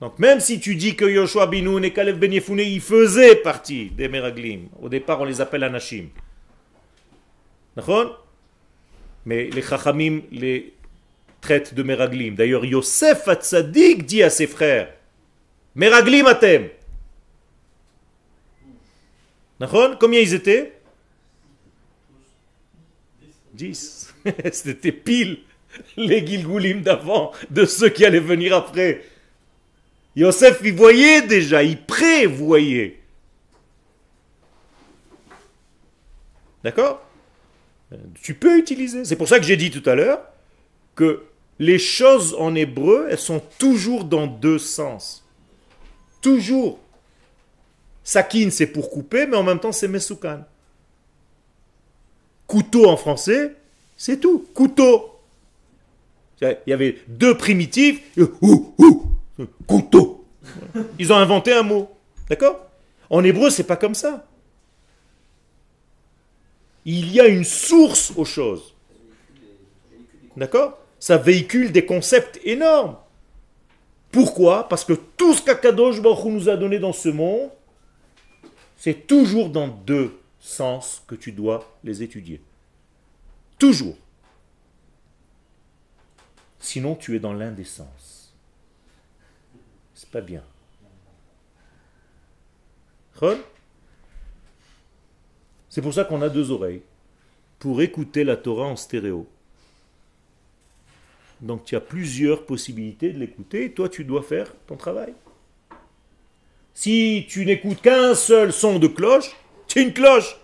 Speaker 1: Donc même si tu dis que Yoshua Binoun et Kalef Ben Yefune, ils faisaient partie des Meraglim. Au départ, on les appelle Anashim. D'accord? Mais les Chachamim les traitent de Meraglim. D'ailleurs, Yosef Hatzadik dit à ses frères Meraglim atem. Combien ils étaient? Dix. (laughs) C'était pile les Gilgoulim d'avant, de ceux qui allaient venir après. Yosef, il voyait déjà, il prévoyait. D'accord? Euh, Tu peux utiliser. C'est pour ça que j'ai dit tout à l'heure que les choses en hébreu, elles sont toujours dans deux sens. Toujours. Sakin, c'est pour couper, mais en même temps, c'est mesoukan. Couteau en français, c'est tout. Couteau. Il y avait deux primitifs. couteau. Ils ont inventé un mot. D'accord? En hébreu, c'est pas comme ça. Il y a une source aux choses. D'accord? Ça véhicule des concepts énormes. Pourquoi? Parce que tout ce qu'Akadosh Baruch nous a donné dans ce monde, c'est toujours dans deux sens que tu dois les étudier. Toujours. Sinon, tu es dans l'indécence. C'est pas bien. C'est pour ça qu'on a deux oreilles, pour écouter la Torah en stéréo. Donc tu as plusieurs possibilités de l'écouter, toi tu dois faire ton travail. Si tu n'écoutes qu'un seul son de cloche, tu es une cloche.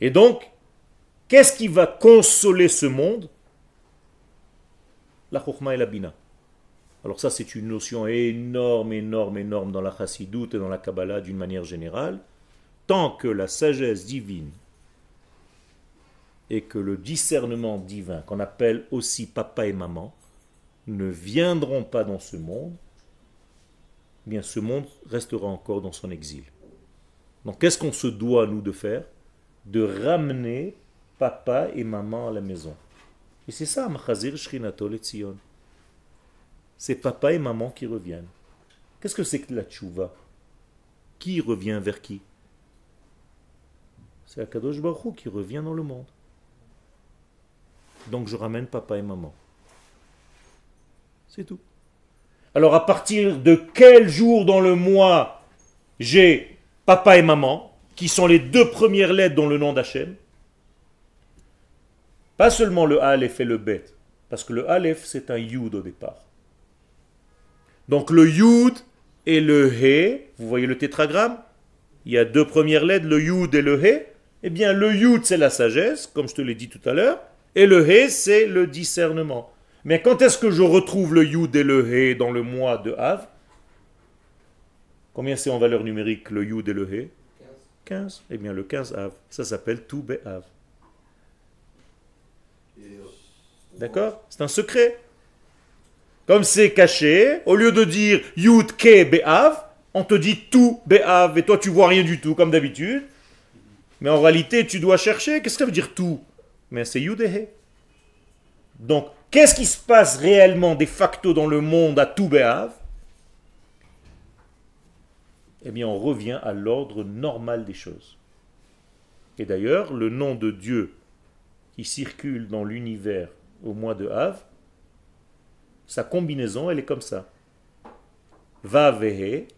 Speaker 1: Et donc, qu'est-ce qui va consoler ce monde? La chokhmah et la bina. Alors ça, c'est une notion énorme, énorme, énorme dans la chassidoute et dans la Kabbalah d'une manière générale. Tant que la sagesse divine et que le discernement divin, qu'on appelle aussi papa et maman, ne viendront pas dans ce monde, eh bien ce monde restera encore dans son exil. Donc qu'est-ce qu'on se doit, nous, de faire? De ramener papa et maman à la maison. Et c'est ça, Machazir Shrinato Letzion. C'est papa et maman qui reviennent. Qu'est-ce que c'est que la tchouva? Qui revient vers qui? C'est Akadosh Baruch qui revient dans le monde. Donc je ramène papa et maman. C'est tout. Alors à partir de quel jour dans le mois j'ai papa et maman, qui sont les deux premières lettres dans le nom d'Hachem? Pas seulement le Aleph et le Bet, parce que le Aleph c'est un Yud au départ. Donc le Yud et le He, vous voyez le tétragramme? Il y a deux premières lettres, le Yud et le He. Eh bien le Yud c'est la sagesse, comme je te l'ai dit tout à l'heure, et le He c'est le discernement. Mais quand est-ce que je retrouve le Yud et le He dans le mois de Av? Combien c'est en valeur numérique le Yud et le He? 15. Eh bien le 15 Av, ça s'appelle tout Av. D'accord? C'est un secret. Comme c'est caché, au lieu de dire Yud Ke Be'av, on te dit tout Be'av et toi tu vois rien du tout comme d'habitude. Mais en réalité, tu dois chercher. Qu'est-ce que ça veut dire tout Mais c'est Yud et He. Donc, qu'est-ce qui se passe réellement de facto dans le monde à tout Be'av? Eh bien, on revient à l'ordre normal des choses. Et d'ailleurs, le nom de Dieu qui circule dans l'univers au mois de Av, sa combinaison, elle est comme ça. Vav et He.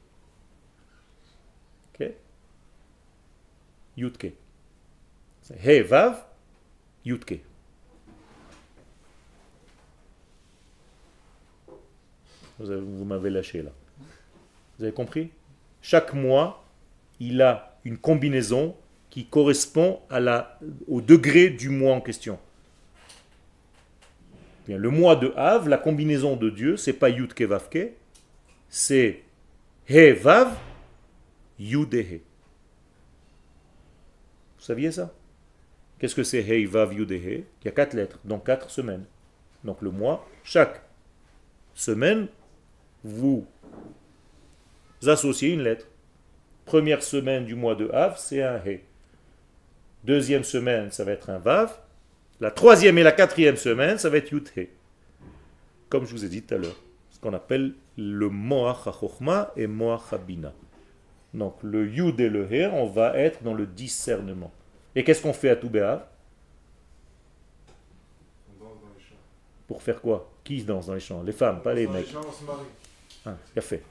Speaker 1: Ok Yutke. He, Vav, Yutke. Vous, avez- vous m'avez lâché là. Vous avez compris? Chaque mois, il a une combinaison qui correspond à la, au degré du mois en question. Bien, le mois de Av, la combinaison de Dieu, c'est pas Yud Ke Vav Ke, c'est He Vav, Yud et He. Vous saviez ça? Qu'est-ce que c'est He Vav Yud et He Il y a quatre lettres, donc quatre semaines. Donc le mois, chaque semaine, vous associez une lettre. Première semaine du mois de Av, c'est un He. Deuxième semaine, ça va être un Vav. La troisième et la quatrième semaine, ça va être Yud He. Comme je vous ai dit tout à l'heure. Ce qu'on appelle le Moach HaChochma et Moach HaBina. Donc le Yud et le He, on va être dans le discernement. Et qu'est-ce qu'on fait à Toubéav
Speaker 2: On danse dans les champs.
Speaker 1: Pour faire quoi? Qui danse dans les champs? Les femmes, pas les mecs.
Speaker 2: champs, on se marie.
Speaker 1: Ah, fait.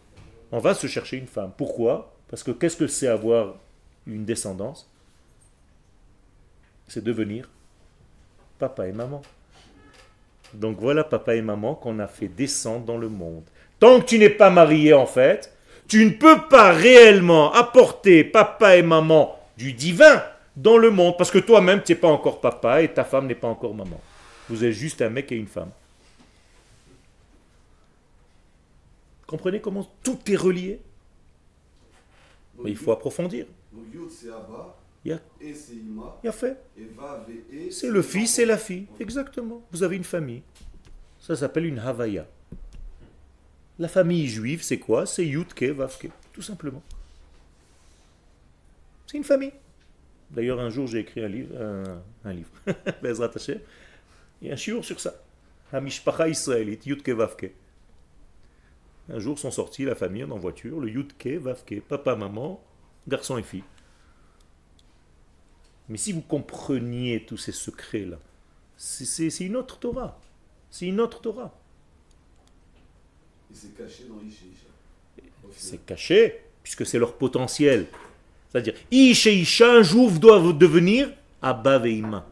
Speaker 1: On va se chercher une femme. Pourquoi? Parce que qu'est-ce que c'est avoir une descendance? C'est devenir papa et maman. Donc voilà papa et maman qu'on a fait descendre dans le monde. Tant que tu n'es pas marié en fait, tu ne peux pas réellement apporter papa et maman du divin dans le monde parce que toi-même tu n'es pas encore papa et ta femme n'est pas encore maman. Vous êtes juste un mec et une femme. Comprenez comment tout est relié? Mais il faut approfondir. Il y a, fait. C'est le fils et la fille. Exactement. Vous avez une famille. Ça s'appelle une Havaya. La famille juive, c'est quoi? C'est Yutke, Vavke. Tout simplement. C'est une famille. D'ailleurs, un jour, j'ai écrit un livre. Un, un livre. (laughs) Bezrat Hashem. Il y a un shiur sur ça. Hamishpacha israélite, Yutke, Vavke. Un jour sont sortis la famille en voiture, le Yutke, Vavke. Papa, maman, garçon et fille. Mais si vous compreniez tous ces secrets-là, c'est- une autre Torah. C'est une autre Torah.
Speaker 4: Et c'est caché dans.
Speaker 1: C'est caché, puisque c'est leur potentiel. C'est-à-dire, Ish et Isha un jour doivent devenir Abba Veima.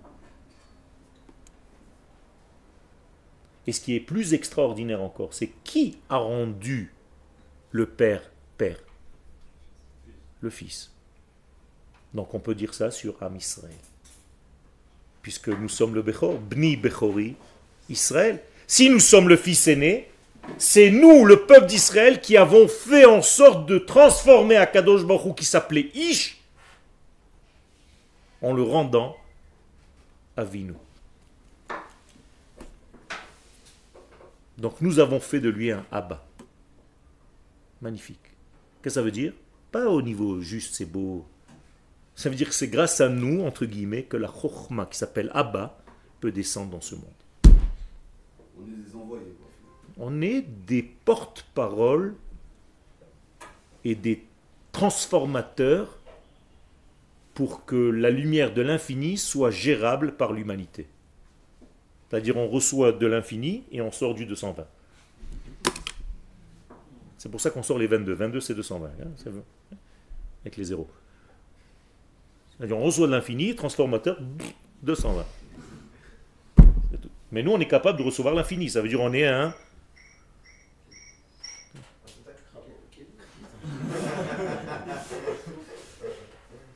Speaker 1: Et ce qui est plus extraordinaire encore, c'est qui a rendu le Père Père? Le Fils. Donc on peut dire ça sur Am Israël. Puisque nous sommes le Bechor, Bni Bechori, Israël. Si nous sommes le fils aîné, c'est nous, le peuple d'Israël, qui avons fait en sorte de transformer Akadosh Baruch qui s'appelait Ish, en le rendant Avinu. Donc nous avons fait de lui un Abba. Magnifique. Qu'est-ce que ça veut dire? Pas au niveau juste c'est beau. Ça veut dire que c'est grâce à nous, entre guillemets, que la Chokhmah qui s'appelle Abba peut descendre dans ce monde.
Speaker 4: On est des
Speaker 1: porte-paroles et des transformateurs pour que la lumière de l'infini soit gérable par l'humanité. C'est-à-dire on reçoit de l'infini et on sort du 220. C'est pour ça qu'on sort les 22. 22 c'est 220. hein, vrai. avec les zéros. C'est-à-dire on reçoit de l'infini, transformateur, 220. C'est tout. Mais nous on est capable de recevoir l'infini. Ça veut dire on est un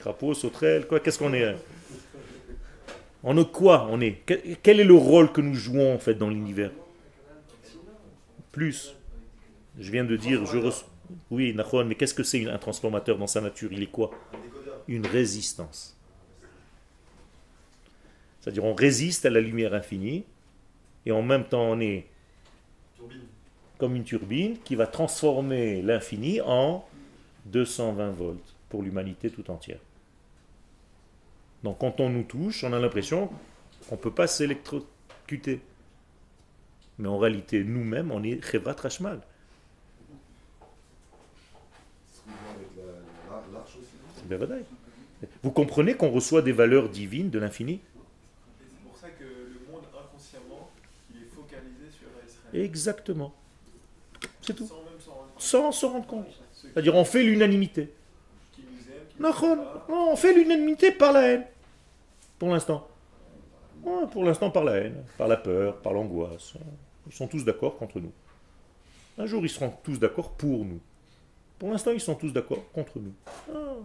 Speaker 1: Crapaud, sauterelle, quoi, qu'est-ce qu'on est hein? On est quoi? On est quel, est le rôle que nous jouons en fait dans l'univers? Plus. Je viens de dire, je reçois. Oui, Nahon, mais qu'est-ce que c'est un transformateur dans sa nature? Il est quoi? Une résistance. C'est-à-dire on résiste à la lumière infinie et en même temps on est comme une turbine qui va transformer l'infini en 220 volts pour l'humanité tout entière. Donc quand on nous touche, on a l'impression qu'on ne peut pas s'électrocuter. Mais en réalité, nous-mêmes, on est Chevrat
Speaker 4: non
Speaker 1: Ben. Vous comprenez qu'on reçoit des valeurs divines de l'infini?
Speaker 6: C'est pour ça que le monde inconsciemment, il est focalisé sur Israël.
Speaker 1: Exactement. C'est tout.
Speaker 6: Sans s'en rendre compte.
Speaker 1: C'est-à-dire on fait l'unanimité. Non, on fait l'unanimité par la haine. Pour l'instant. Ouais, pour l'instant par la haine, par la peur, par l'angoisse. Ils sont tous d'accord contre nous. Un jour, ils seront tous d'accord pour nous. Pour l'instant, ils sont tous d'accord contre nous. Ah.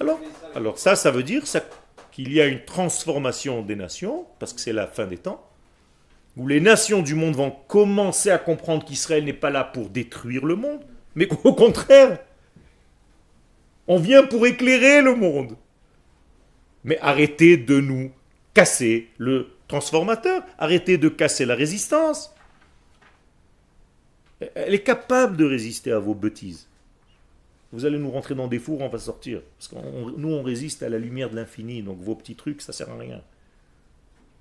Speaker 1: Alors, Alors ça, ça veut dire qu'il y a une transformation des nations, parce que c'est la fin des temps, où les nations du monde vont commencer à comprendre qu'Israël n'est pas là pour détruire le monde, mais qu'au contraire, on vient pour éclairer le monde. Mais arrêtez de nous casser le transformateur, arrêtez de casser la résistance. Elle est capable de résister à vos bêtises. Vous allez nous rentrer dans des fours, on va sortir. Parce que nous, on résiste à la lumière de l'infini, donc vos petits trucs, ça sert à rien.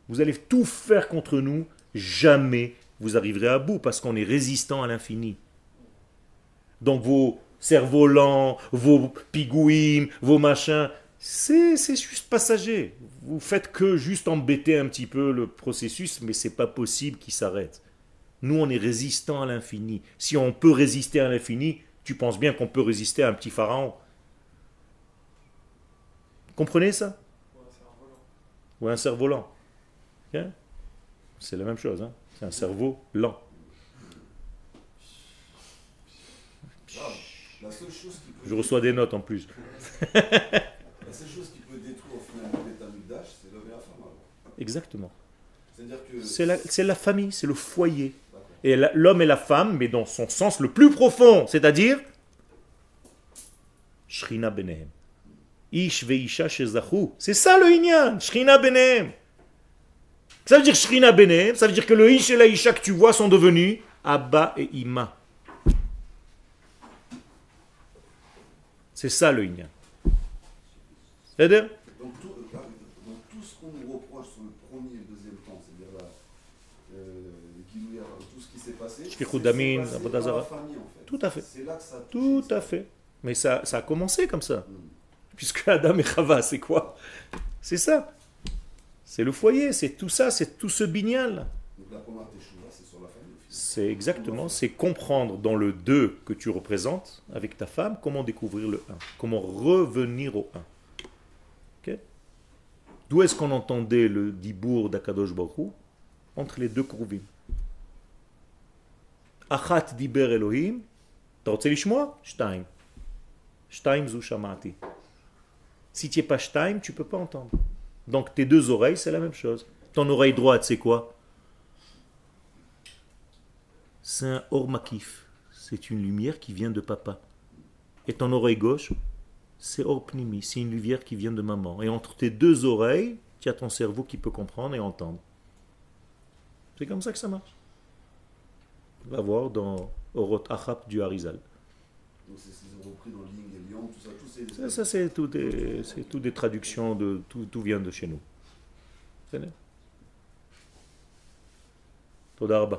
Speaker 1: Vous allez tout faire contre nous, jamais vous arriverez à bout, parce qu'on est résistant à l'infini. Donc vos cerfs lents, vos pigouïms, vos machins, c'est juste passager. Vous faites que juste embêter un petit peu le processus, mais c'est pas possible qu'il s'arrête. Nous, on est résistant à l'infini. Si on peut résister à l'infini, tu penses bien qu'on peut résister à un petit pharaon. Comprenez ça? Ou un cerf-volant. C'est la même chose. hein. C'est un cerveau lent.
Speaker 4: La seule chose qui peut
Speaker 1: Je reçois des notes en plus.
Speaker 4: La seule chose qui peut détruire au final l'état d'âge, c'est l'homme et la femme. alors.
Speaker 1: Exactement.
Speaker 4: Que.
Speaker 1: C'est la, la famille, c'est le foyer. Et l'homme et la femme, mais dans son sens le plus profond, c'est-à-dire Shrina Benehem. Ish veisha shezachu. C'est ça le Inyan, Shrina Benehem. Ça veut dire Shrina Benehem, ça veut dire que le Ish et la Isha que tu vois sont devenus Abba et Ima. C'est ça le Inyan. C'est-à-dire
Speaker 4: Donc tout, euh, donc tout ce qu'on nous reproche sur le premier et le deuxième temps, c'est-à-dire la, euh, Gilouya, tout ce qui s'est passé, c'est passé la famille en fait.
Speaker 1: Tout à fait.
Speaker 4: C'est là que ça a
Speaker 1: Tout à fait. Mais ça, ça a commencé comme ça.
Speaker 4: Mm.
Speaker 1: Puisque Adam et Chava, c'est quoi? C'est ça. C'est le foyer, c'est tout ça, c'est tout ce bignal.
Speaker 4: Donc la première c'est
Speaker 1: exactement, c'est comprendre dans le 2 que tu représentes avec ta femme comment découvrir le 1, comment revenir au 1. D'où est-ce qu'on entendait le dibour d'Akadosh Baruch Entre les deux courbines. Achat diber Elohim, Shtaim. Shtaim zu shamati. Si tu n'es pas Stein, tu ne peux pas entendre. Donc tes deux oreilles, c'est la même chose. Ton oreille droite, c'est quoi? c'est un Ormakif. C'est une lumière qui vient de papa. Et ton oreille gauche, c'est Orpnimi. C'est une lumière qui vient de maman. Et entre tes deux oreilles, tu as ton cerveau qui peut comprendre et entendre. C'est comme ça que ça marche. On va voir dans Oroth Achap du Harizal.
Speaker 4: Donc c'est tout ça, tout c'est...
Speaker 1: Ça, ça c'est tout des, c'est tout des traductions, de, tout, tout vient de chez nous. C'est Todarba.